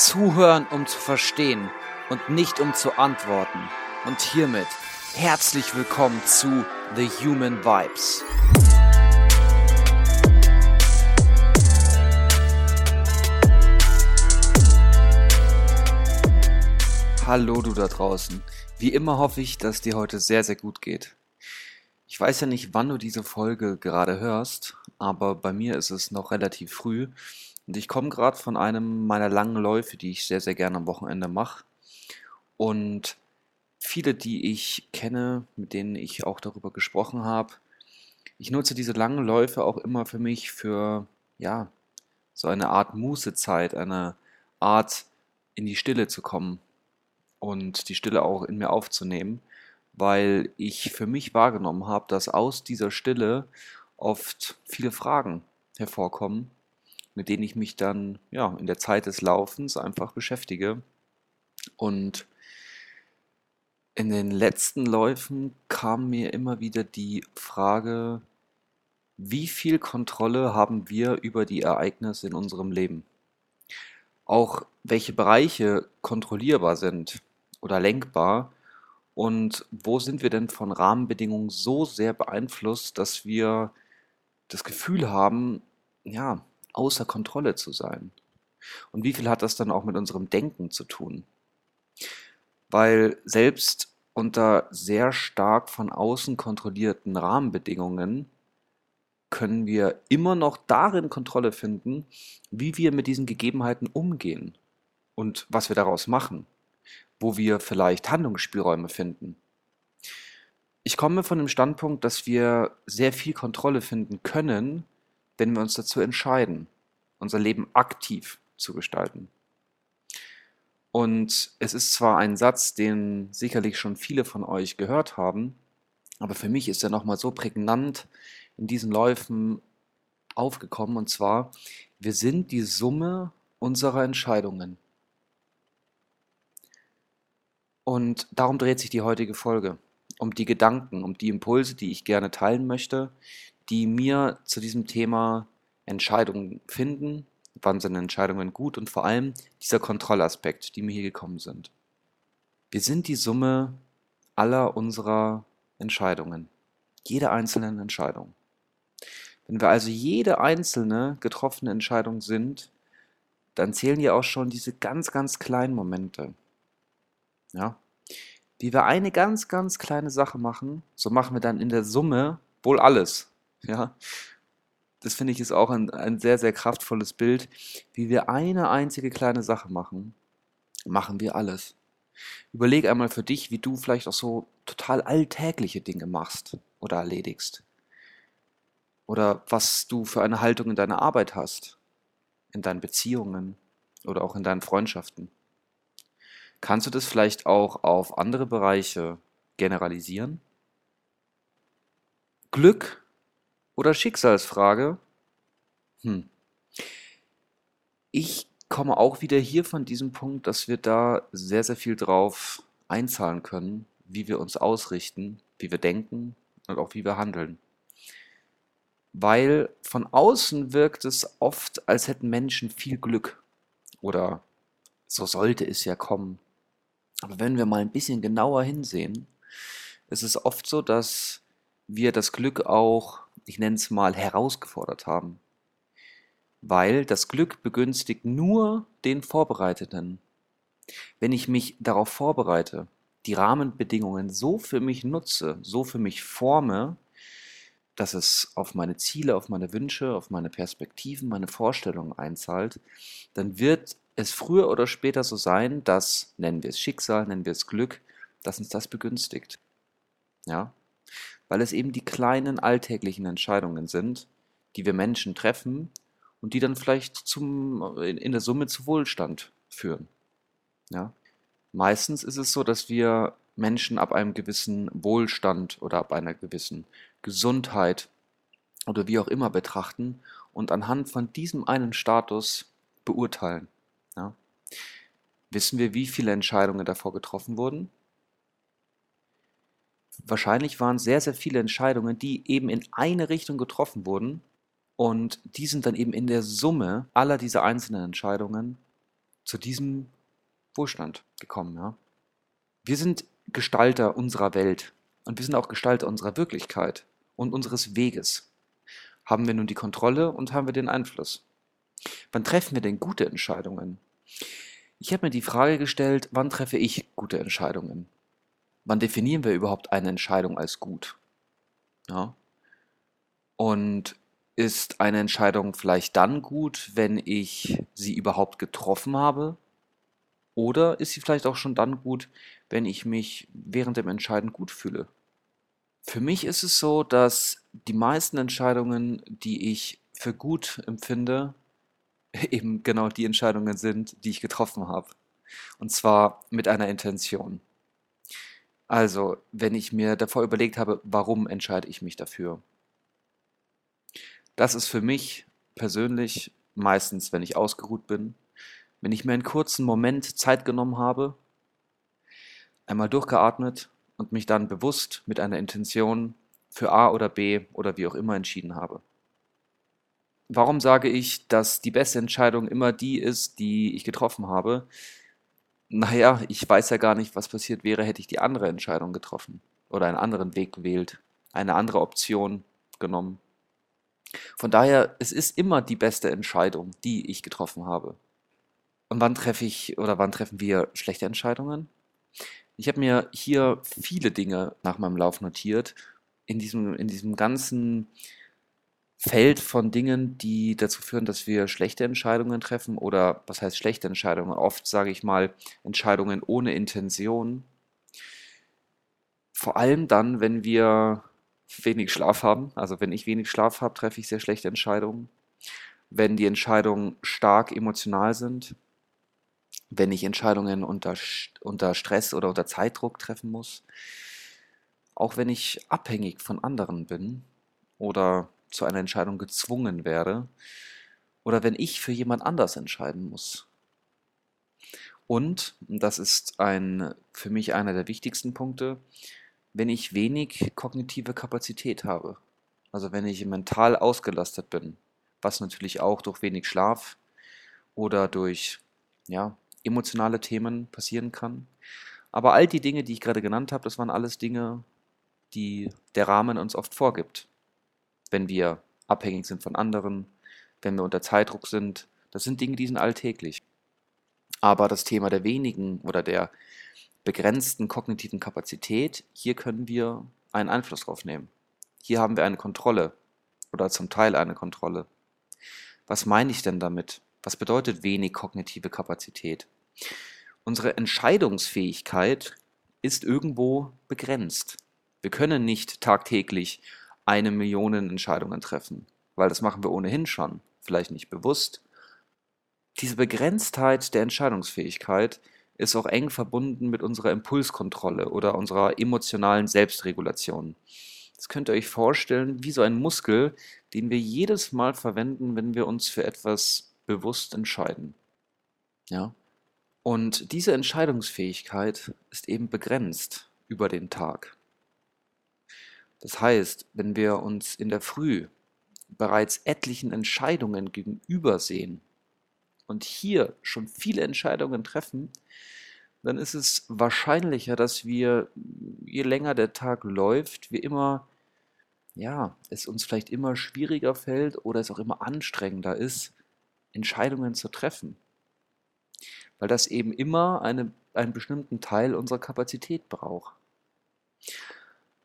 Zuhören, um zu verstehen und nicht um zu antworten. Und hiermit herzlich willkommen zu The Human Vibes. Hallo du da draußen. Wie immer hoffe ich, dass dir heute sehr, sehr gut geht. Ich weiß ja nicht, wann du diese Folge gerade hörst, aber bei mir ist es noch relativ früh und ich komme gerade von einem meiner langen Läufe, die ich sehr, sehr gerne am Wochenende mache. Und viele, die ich kenne, mit denen ich auch darüber gesprochen habe, ich nutze diese langen Läufe auch immer für mich für, ja, so eine Art Mußezeit, eine Art in die Stille zu kommen und die Stille auch in mir aufzunehmen, weil ich für mich wahrgenommen habe, dass aus dieser Stille oft viele Fragen hervorkommen mit denen ich mich dann ja in der Zeit des Laufens einfach beschäftige. Und in den letzten Läufen kam mir immer wieder die Frage, wie viel Kontrolle haben wir über die Ereignisse in unserem Leben? Auch welche Bereiche kontrollierbar sind oder lenkbar und wo sind wir denn von Rahmenbedingungen so sehr beeinflusst, dass wir das Gefühl haben, ja, außer Kontrolle zu sein? Und wie viel hat das dann auch mit unserem Denken zu tun? Weil selbst unter sehr stark von außen kontrollierten Rahmenbedingungen können wir immer noch darin Kontrolle finden, wie wir mit diesen Gegebenheiten umgehen und was wir daraus machen, wo wir vielleicht Handlungsspielräume finden. Ich komme von dem Standpunkt, dass wir sehr viel Kontrolle finden können, wenn wir uns dazu entscheiden, unser Leben aktiv zu gestalten. Und es ist zwar ein Satz, den sicherlich schon viele von euch gehört haben, aber für mich ist er nochmal so prägnant in diesen Läufen aufgekommen, und zwar, wir sind die Summe unserer Entscheidungen. Und darum dreht sich die heutige Folge, um die Gedanken, um die Impulse, die ich gerne teilen möchte, die mir zu diesem Thema Entscheidungen finden, wann sind Entscheidungen gut und vor allem dieser Kontrollaspekt, die mir hier gekommen sind. Wir sind die Summe aller unserer Entscheidungen, jede einzelnen Entscheidung. Wenn wir also jede einzelne getroffene Entscheidung sind, dann zählen ja auch schon diese ganz, ganz kleinen Momente. Ja? Wie wir eine ganz, ganz kleine Sache machen, so machen wir dann in der Summe wohl alles. Ja? Das finde ich ist auch ein, ein sehr, sehr kraftvolles Bild. Wie wir eine einzige kleine Sache machen, machen wir alles. Überleg einmal für dich, wie du vielleicht auch so total alltägliche Dinge machst oder erledigst. Oder was du für eine Haltung in deiner Arbeit hast, in deinen Beziehungen oder auch in deinen Freundschaften. Kannst du das vielleicht auch auf andere Bereiche generalisieren? Glück oder Schicksalsfrage? Hm. Ich komme auch wieder hier von diesem Punkt, dass wir da sehr, sehr viel drauf einzahlen können, wie wir uns ausrichten, wie wir denken und auch wie wir handeln. Weil von außen wirkt es oft, als hätten Menschen viel Glück. Oder so sollte es ja kommen. Aber wenn wir mal ein bisschen genauer hinsehen, ist es oft so, dass wir das Glück auch ich nenne es mal, herausgefordert haben. Weil das Glück begünstigt nur den Vorbereiteten. Wenn ich mich darauf vorbereite, die Rahmenbedingungen so für mich nutze, so für mich forme, dass es auf meine Ziele, auf meine Wünsche, auf meine Perspektiven, meine Vorstellungen einzahlt, dann wird es früher oder später so sein, dass, nennen wir es Schicksal, nennen wir es Glück, dass uns das begünstigt. Ja? Weil es eben die kleinen alltäglichen Entscheidungen sind, die wir Menschen treffen und die dann vielleicht zum, in der Summe zu Wohlstand führen. Ja? Meistens ist es so, dass wir Menschen ab einem gewissen Wohlstand oder ab einer gewissen Gesundheit oder wie auch immer betrachten und anhand von diesem einen Status beurteilen. Ja? Wissen wir, wie viele Entscheidungen davor getroffen wurden? Wahrscheinlich waren sehr, sehr viele Entscheidungen, die eben in eine Richtung getroffen wurden und die sind dann eben in der Summe aller dieser einzelnen Entscheidungen zu diesem Wohlstand gekommen. Ja? Wir sind Gestalter unserer Welt und wir sind auch Gestalter unserer Wirklichkeit und unseres Weges. Haben wir nun die Kontrolle und haben wir den Einfluss? Wann treffen wir denn gute Entscheidungen? Ich habe mir die Frage gestellt, wann treffe ich gute Entscheidungen? Wann definieren wir überhaupt eine Entscheidung als gut? Ja. Und ist eine Entscheidung vielleicht dann gut, wenn ich sie überhaupt getroffen habe? Oder ist sie vielleicht auch schon dann gut, wenn ich mich während dem Entscheiden gut fühle? Für mich ist es so, dass die meisten Entscheidungen, die ich für gut empfinde, eben genau die Entscheidungen sind, die ich getroffen habe. Und zwar mit einer Intention. Also, wenn ich mir davor überlegt habe, warum entscheide ich mich dafür? Das ist für mich persönlich meistens, wenn ich ausgeruht bin, wenn ich mir einen kurzen Moment Zeit genommen habe, einmal durchgeatmet und mich dann bewusst mit einer Intention für A oder B oder wie auch immer entschieden habe. Warum sage ich, dass die beste Entscheidung immer die ist, die ich getroffen habe? Naja, ich weiß ja gar nicht, was passiert wäre, hätte ich die andere Entscheidung getroffen oder einen anderen Weg gewählt, eine andere Option genommen. Von daher, es ist immer die beste Entscheidung, die ich getroffen habe. Und wann treffe ich oder wann treffen wir schlechte Entscheidungen? Ich habe mir hier viele Dinge nach meinem Lauf notiert, in diesem, in diesem ganzen Feld von Dingen, die dazu führen, dass wir schlechte Entscheidungen treffen oder was heißt schlechte Entscheidungen? Oft sage ich mal Entscheidungen ohne Intention. Vor allem dann, wenn wir wenig Schlaf haben. Also wenn ich wenig Schlaf habe, treffe ich sehr schlechte Entscheidungen. Wenn die Entscheidungen stark emotional sind, wenn ich Entscheidungen unter, unter Stress oder unter Zeitdruck treffen muss, auch wenn ich abhängig von anderen bin oder zu einer Entscheidung gezwungen werde oder wenn ich für jemand anders entscheiden muss. Und, das ist ein, für mich einer der wichtigsten Punkte, wenn ich wenig kognitive Kapazität habe. Also wenn ich mental ausgelastet bin, was natürlich auch durch wenig Schlaf oder durch ja, emotionale Themen passieren kann. Aber all die Dinge, die ich gerade genannt habe, das waren alles Dinge, die der Rahmen uns oft vorgibt. Wenn wir abhängig sind von anderen, wenn wir unter Zeitdruck sind, das sind Dinge, die sind alltäglich. Aber das Thema der wenigen oder der begrenzten kognitiven Kapazität, hier können wir einen Einfluss drauf nehmen. Hier haben wir eine Kontrolle oder zum Teil eine Kontrolle. Was meine ich denn damit? Was bedeutet wenig kognitive Kapazität? Unsere Entscheidungsfähigkeit ist irgendwo begrenzt. Wir können nicht tagtäglich eine Million Entscheidungen treffen, weil das machen wir ohnehin schon, vielleicht nicht bewusst. Diese Begrenztheit der Entscheidungsfähigkeit ist auch eng verbunden mit unserer Impulskontrolle oder unserer emotionalen Selbstregulation. Das könnt ihr euch vorstellen wie so ein Muskel, den wir jedes Mal verwenden, wenn wir uns für etwas bewusst entscheiden. Ja? Und diese Entscheidungsfähigkeit ist eben begrenzt über den Tag. Das heißt, wenn wir uns in der Früh bereits etlichen Entscheidungen gegenübersehen, und hier schon viele Entscheidungen treffen, dann ist es wahrscheinlicher, dass wir, je länger der Tag läuft, wir immer, ja, es uns vielleicht immer schwieriger fällt oder es auch immer anstrengender ist, Entscheidungen zu treffen. Weil das eben immer eine, einen bestimmten Teil unserer Kapazität braucht.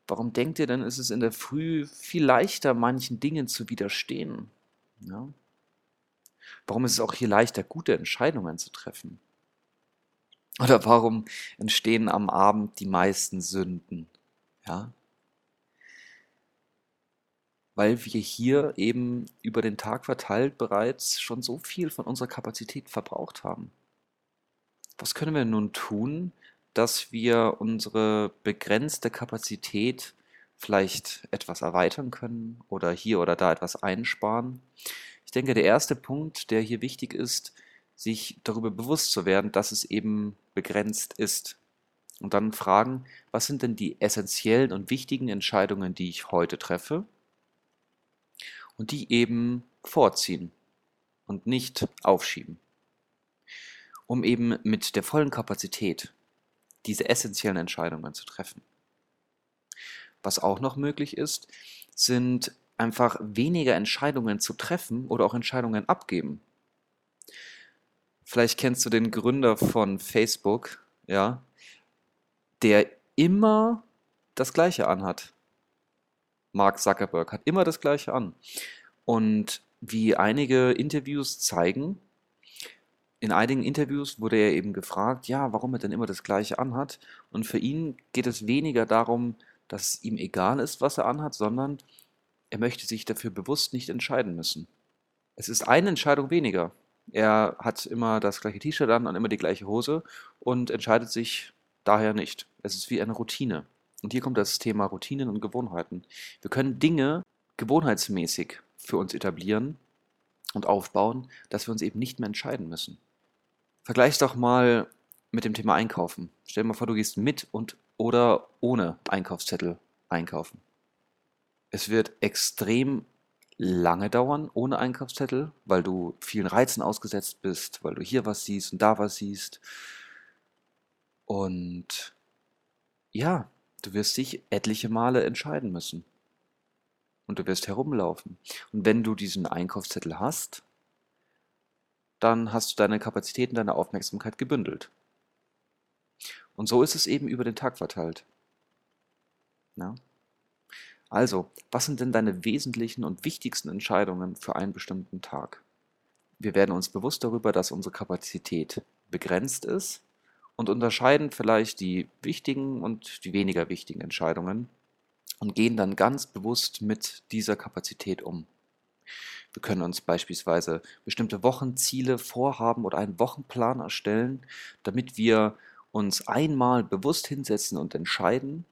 Warum denkt ihr denn, ist es in der Früh viel leichter, manchen Dingen zu widerstehen? Ja? Warum ist es auch hier leichter, gute Entscheidungen zu treffen? Oder warum entstehen am Abend die meisten Sünden? Ja? Weil wir hier eben über den Tag verteilt bereits schon so viel von unserer Kapazität verbraucht haben. Was können wir nun tun, dass wir unsere begrenzte Kapazität vielleicht etwas erweitern können oder hier oder da etwas einsparen? Ich denke, der erste Punkt, der hier wichtig ist, sich darüber bewusst zu werden, dass es eben begrenzt ist. Und dann fragen, was sind denn die essentiellen und wichtigen Entscheidungen, die ich heute treffe? Und die eben vorziehen und nicht aufschieben. um eben mit der vollen Kapazität diese essentiellen Entscheidungen zu treffen. Was auch noch möglich ist, sind einfach weniger Entscheidungen zu treffen oder auch Entscheidungen abgeben. Vielleicht kennst du den Gründer von Facebook, ja, der immer das Gleiche anhat. Mark Zuckerberg hat immer das Gleiche an. Und wie einige Interviews zeigen, in einigen Interviews wurde er eben gefragt, ja, warum er denn immer das Gleiche anhat. Und für ihn geht es weniger darum, dass es ihm egal ist, was er anhat, sondern er möchte sich dafür bewusst nicht entscheiden müssen. Es ist eine Entscheidung weniger. Er hat immer das gleiche T-Shirt an und immer die gleiche Hose und entscheidet sich daher nicht. Es ist wie eine Routine. Und hier kommt das Thema Routinen und Gewohnheiten. Wir können Dinge gewohnheitsmäßig für uns etablieren und aufbauen, dass wir uns eben nicht mehr entscheiden müssen. Vergleich doch mal mit dem Thema Einkaufen. Stell dir mal vor, du gehst mit und oder ohne Einkaufszettel einkaufen. Es wird extrem lange dauern ohne Einkaufszettel, weil du vielen Reizen ausgesetzt bist, weil du hier was siehst und da was siehst. Und ja, du wirst dich etliche Male entscheiden müssen. Und du wirst herumlaufen. Und wenn du diesen Einkaufszettel hast, dann hast du deine Kapazitäten, deine Aufmerksamkeit gebündelt. Und so ist es eben über den Tag verteilt. Ja? Also, was sind denn deine wesentlichen und wichtigsten Entscheidungen für einen bestimmten Tag? Wir werden uns bewusst darüber, dass unsere Kapazität begrenzt ist und unterscheiden vielleicht die wichtigen und die weniger wichtigen Entscheidungen und gehen dann ganz bewusst mit dieser Kapazität um. Wir können uns beispielsweise bestimmte Wochenziele vorhaben oder einen Wochenplan erstellen, damit wir uns einmal bewusst hinsetzen und entscheiden,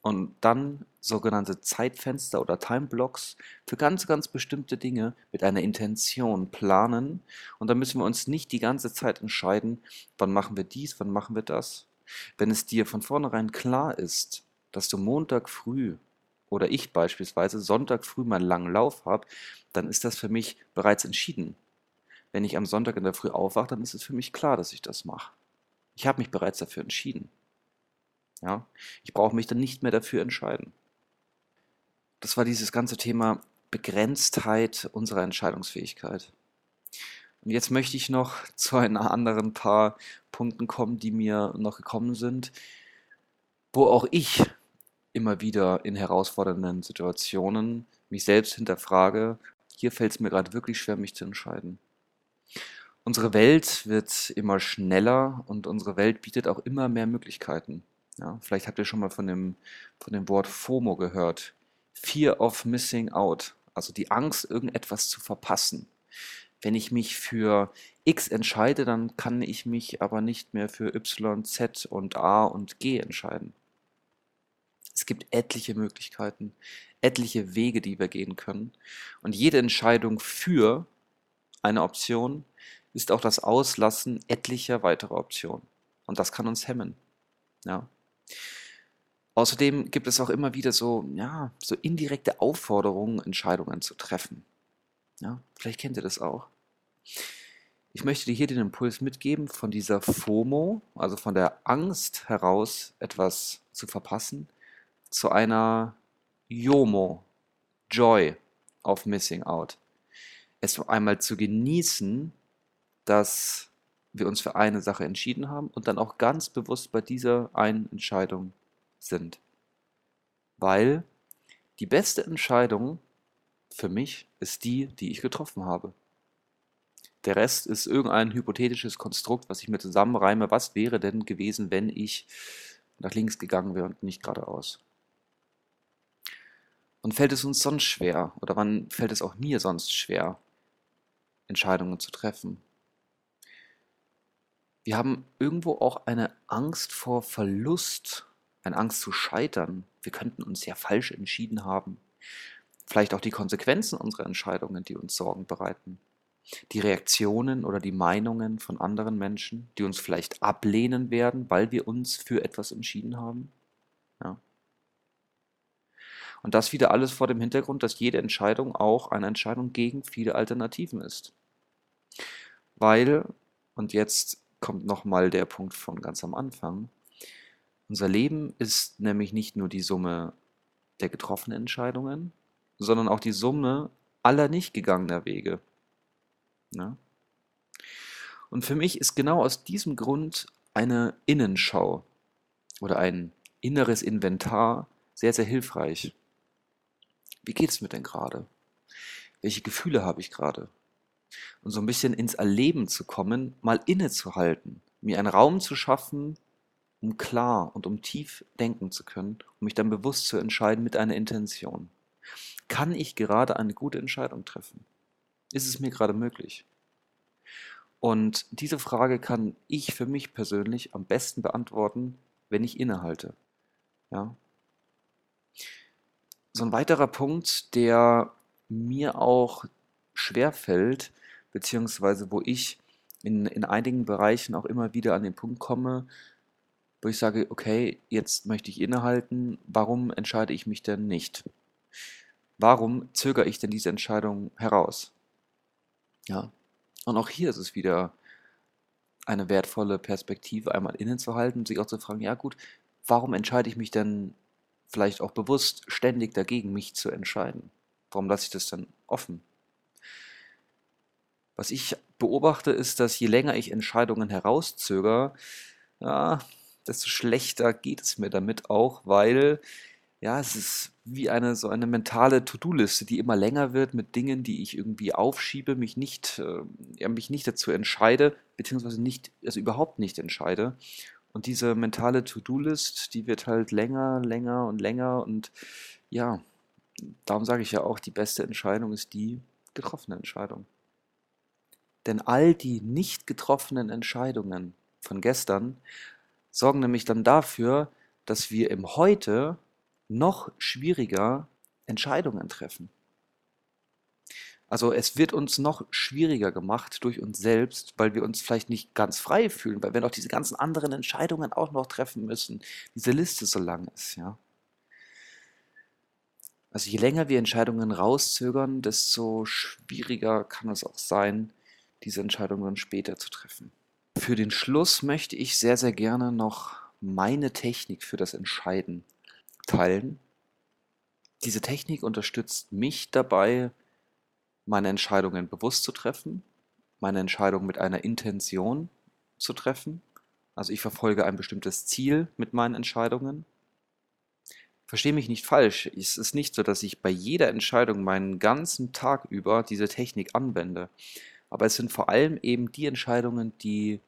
und dann sogenannte Zeitfenster oder Timeblocks für ganz, ganz bestimmte Dinge mit einer Intention planen. Und dann müssen wir uns nicht die ganze Zeit entscheiden, wann machen wir dies, wann machen wir das. Wenn es dir von vornherein klar ist, dass du Montag früh oder ich beispielsweise Sonntag früh meinen langen Lauf habe, dann ist das für mich bereits entschieden. Wenn ich am Sonntag in der Früh aufwache, dann ist es für mich klar, dass ich das mache. Ich habe mich bereits dafür entschieden. Ja? Ich brauche mich dann nicht mehr dafür entscheiden. Das war dieses ganze Thema Begrenztheit unserer Entscheidungsfähigkeit. Und jetzt möchte ich noch zu ein anderen paar Punkten kommen, die mir noch gekommen sind, wo auch ich immer wieder in herausfordernden Situationen mich selbst hinterfrage, hier fällt es mir gerade wirklich schwer, mich zu entscheiden. Unsere Welt wird immer schneller und unsere Welt bietet auch immer mehr Möglichkeiten. Ja, vielleicht habt ihr schon mal von dem, von dem Wort FOMO gehört. Fear of Missing Out. Also die Angst, irgendetwas zu verpassen. Wenn ich mich für X entscheide, dann kann ich mich aber nicht mehr für Y, Z und A und G entscheiden. Es gibt etliche Möglichkeiten, etliche Wege, die wir gehen können. Und jede Entscheidung für eine Option ist auch das Auslassen etlicher weiterer Optionen. Und das kann uns hemmen. Ja. Außerdem gibt es auch immer wieder so, ja, so indirekte Aufforderungen, Entscheidungen zu treffen. Ja, vielleicht kennt ihr das auch. Ich möchte dir hier den Impuls mitgeben, von dieser FOMO, also von der Angst heraus, etwas zu verpassen, zu einer JOMO, Joy of Missing Out. Es einmal zu genießen, dass wir uns für eine Sache entschieden haben und dann auch ganz bewusst bei dieser einen Entscheidung sind. Weil die beste Entscheidung für mich ist die, die ich getroffen habe. Der Rest ist irgendein hypothetisches Konstrukt, was ich mir zusammenreime. Was wäre denn gewesen, wenn ich nach links gegangen wäre und nicht geradeaus? Und fällt es uns sonst schwer, oder wann fällt es auch mir sonst schwer, Entscheidungen zu treffen? Wir haben irgendwo auch eine Angst vor Verlust, eine Angst zu scheitern. Wir könnten uns ja falsch entschieden haben. Vielleicht auch die Konsequenzen unserer Entscheidungen, die uns Sorgen bereiten. Die Reaktionen oder die Meinungen von anderen Menschen, die uns vielleicht ablehnen werden, weil wir uns für etwas entschieden haben. Ja. Und das wieder alles vor dem Hintergrund, dass jede Entscheidung auch eine Entscheidung gegen viele Alternativen ist. Weil, und jetzt kommt nochmal der Punkt von ganz am Anfang. Unser Leben ist nämlich nicht nur die Summe der getroffenen Entscheidungen, sondern auch die Summe aller nicht gegangener Wege. Ja? Und für mich ist genau aus diesem Grund eine Innenschau oder ein inneres Inventar sehr, sehr hilfreich. Wie geht es mir denn gerade? Welche Gefühle habe ich gerade? Und so ein bisschen ins Erleben zu kommen, mal innezuhalten, mir einen Raum zu schaffen, um klar und um tief denken zu können, um mich dann bewusst zu entscheiden mit einer Intention. Kann ich gerade eine gute Entscheidung treffen? Ist es mir gerade möglich? Und diese Frage kann ich für mich persönlich am besten beantworten, wenn ich innehalte. Ja? So ein weiterer Punkt, der mir auch schwer fällt, beziehungsweise wo ich in, in einigen Bereichen auch immer wieder an den Punkt komme, wo ich sage, okay, jetzt möchte ich innehalten, warum entscheide ich mich denn nicht? Warum zögere ich denn diese Entscheidung heraus? Ja, und auch hier ist es wieder eine wertvolle Perspektive, einmal innezuhalten, sich auch zu fragen, ja gut, warum entscheide ich mich denn vielleicht auch bewusst ständig dagegen, mich zu entscheiden? Warum lasse ich das dann offen? Was ich beobachte, ist, dass je länger ich Entscheidungen herauszögere, ja, desto schlechter geht es mir damit auch, weil ja, es ist wie eine so eine mentale To-Do-Liste, die immer länger wird mit Dingen, die ich irgendwie aufschiebe, mich nicht, äh, ja, mich nicht dazu entscheide, beziehungsweise nicht, also überhaupt nicht entscheide. Und diese mentale To-Do-List, die wird halt länger, länger und länger und ja, darum sage ich ja auch, die beste Entscheidung ist die getroffene Entscheidung. Denn all die nicht getroffenen Entscheidungen von gestern sorgen nämlich dann dafür, dass wir im Heute noch schwieriger Entscheidungen treffen. Also es wird uns noch schwieriger gemacht durch uns selbst, weil wir uns vielleicht nicht ganz frei fühlen, weil wir noch diese ganzen anderen Entscheidungen auch noch treffen müssen. Diese Liste so lang ist, ja. Also je länger wir Entscheidungen rauszögern, desto schwieriger kann es auch sein, diese Entscheidungen später zu treffen. Für den Schluss möchte ich sehr, sehr gerne noch meine Technik für das Entscheiden teilen. Diese Technik unterstützt mich dabei, meine Entscheidungen bewusst zu treffen, meine Entscheidung mit einer Intention zu treffen. Also ich verfolge ein bestimmtes Ziel mit meinen Entscheidungen. Verstehe mich nicht falsch, es ist nicht so, dass ich bei jeder Entscheidung meinen ganzen Tag über diese Technik anwende. Aber es sind vor allem eben die Entscheidungen, die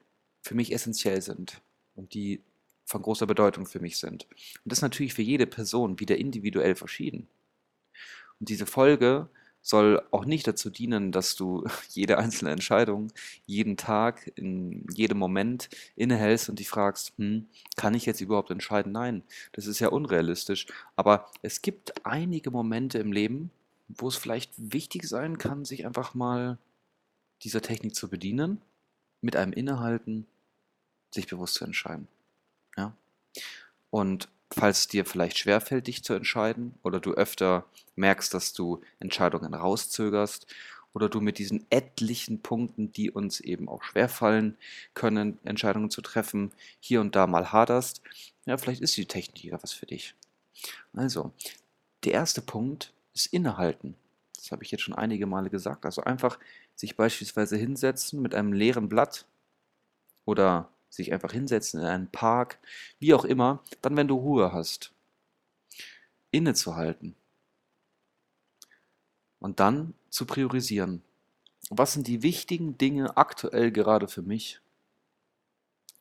für mich essentiell sind und die von großer Bedeutung für mich sind. Und das ist natürlich für jede Person wieder individuell verschieden. Und diese Folge soll auch nicht dazu dienen, dass du jede einzelne Entscheidung jeden Tag, in jedem Moment innehältst und dich fragst, hm, kann ich jetzt überhaupt entscheiden? Nein, das ist ja unrealistisch. Aber es gibt einige Momente im Leben, wo es vielleicht wichtig sein kann, sich einfach mal dieser Technik zu bedienen, mit einem Innehalten, sich bewusst zu entscheiden. Ja? Und falls dir vielleicht schwerfällt, dich zu entscheiden oder du öfter merkst, dass du Entscheidungen rauszögerst oder du mit diesen etlichen Punkten, die uns eben auch schwerfallen können, Entscheidungen zu treffen, hier und da mal haderst, ja, vielleicht ist die Technik ja was für dich. Also, der erste Punkt ist Innehalten. Das habe ich jetzt schon einige Male gesagt. Also einfach sich beispielsweise hinsetzen mit einem leeren Blatt oder sich einfach hinsetzen in einen Park, wie auch immer, dann wenn du Ruhe hast, innezuhalten und dann zu priorisieren. Was sind die wichtigen Dinge aktuell gerade für mich?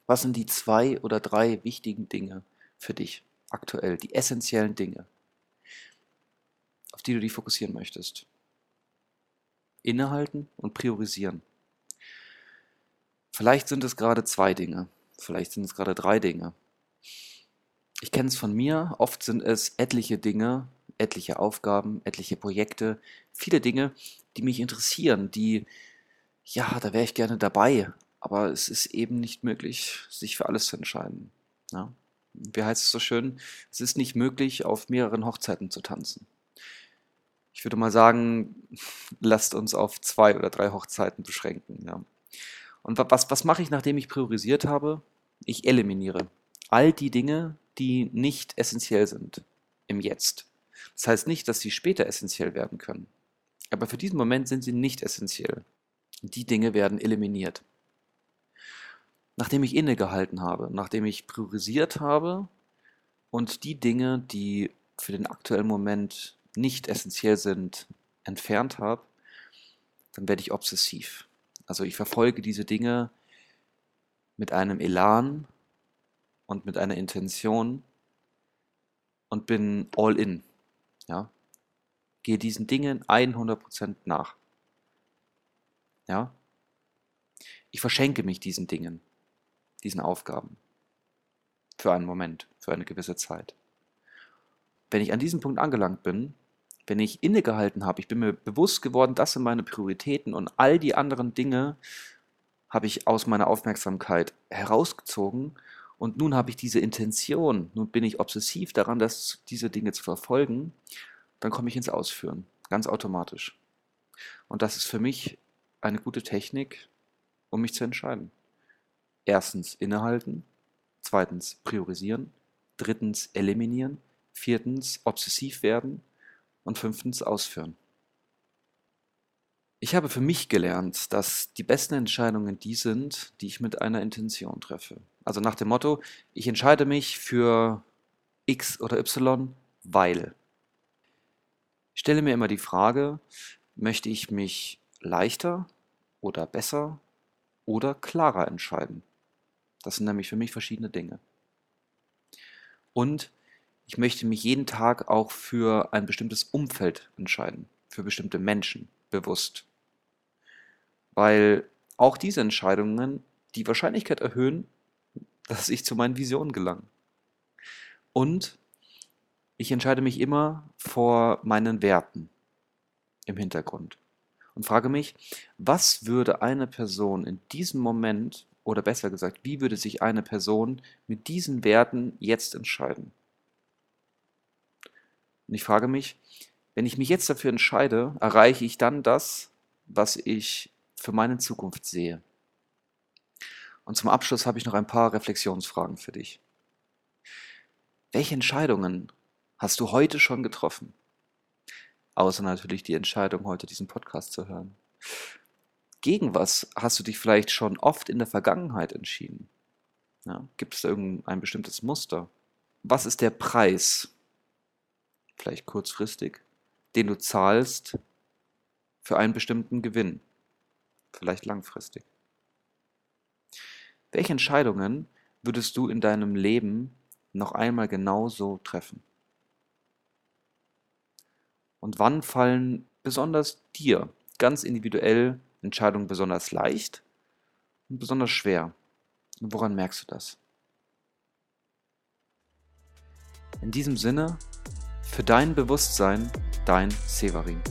Was sind die zwei oder drei wichtigen Dinge für dich aktuell, die essentiellen Dinge, auf die du dich fokussieren möchtest? Innehalten und priorisieren. Vielleicht sind es gerade zwei Dinge, vielleicht sind es gerade drei Dinge. Ich kenne es von mir, oft sind es etliche Dinge, etliche Aufgaben, etliche Projekte, viele Dinge, die mich interessieren, die, ja, da wäre ich gerne dabei, aber es ist eben nicht möglich, sich für alles zu entscheiden. Ja? Wie heißt es so schön? Es ist nicht möglich, auf mehreren Hochzeiten zu tanzen. Ich würde mal sagen, lasst uns auf zwei oder drei Hochzeiten beschränken. Ja? Und was, was mache ich, nachdem ich priorisiert habe? Ich eliminiere all die Dinge, die nicht essentiell sind im Jetzt. Das heißt nicht, dass sie später essentiell werden können. Aber für diesen Moment sind sie nicht essentiell. Die Dinge werden eliminiert. Nachdem ich innegehalten habe, nachdem ich priorisiert habe und die Dinge, die für den aktuellen Moment nicht essentiell sind, entfernt habe, dann werde ich obsessiv. Also ich verfolge diese Dinge mit einem Elan und mit einer Intention und bin all in. Ja? Gehe diesen Dingen 100% nach. Ja? Ich verschenke mich diesen Dingen, diesen Aufgaben. Für einen Moment, für eine gewisse Zeit. Wenn ich an diesem Punkt angelangt bin, wenn ich innegehalten habe, ich bin mir bewusst geworden, das sind meine Prioritäten und all die anderen Dinge habe ich aus meiner Aufmerksamkeit herausgezogen und nun habe ich diese Intention, nun bin ich obsessiv daran, dass diese Dinge zu verfolgen, dann komme ich ins Ausführen, ganz automatisch. Und das ist für mich eine gute Technik, um mich zu entscheiden. Erstens innehalten, zweitens priorisieren, drittens eliminieren, viertens obsessiv werden und fünftens ausführen. Ich habe für mich gelernt, dass die besten Entscheidungen die sind, die ich mit einer Intention treffe. Also nach dem Motto, ich entscheide mich für X oder Y, weil. Ich stelle mir immer die Frage, möchte ich mich leichter oder besser oder klarer entscheiden? Das sind nämlich für mich verschiedene Dinge. Und ich möchte mich jeden Tag auch für ein bestimmtes Umfeld entscheiden, für bestimmte Menschen bewusst. Weil auch diese Entscheidungen die Wahrscheinlichkeit erhöhen, dass ich zu meinen Visionen gelange. Und ich entscheide mich immer vor meinen Werten im Hintergrund und frage mich, was würde eine Person in diesem Moment, oder besser gesagt, wie würde sich eine Person mit diesen Werten jetzt entscheiden? Und ich frage mich, wenn ich mich jetzt dafür entscheide, erreiche ich dann das, was ich für meine Zukunft sehe? Und zum Abschluss habe ich noch ein paar Reflexionsfragen für dich. Welche Entscheidungen hast du heute schon getroffen? Außer natürlich die Entscheidung, heute diesen Podcast zu hören. Gegen was hast du dich vielleicht schon oft in der Vergangenheit entschieden? Ja, gibt es da irgendein bestimmtes Muster? Was ist der Preis, vielleicht kurzfristig, den du zahlst für einen bestimmten Gewinn, vielleicht langfristig. Welche Entscheidungen würdest du in deinem Leben noch einmal genauso treffen? Und wann fallen besonders dir ganz individuell Entscheidungen besonders leicht und besonders schwer? Und woran merkst du das? In diesem Sinne für dein Bewusstsein, dein Severin.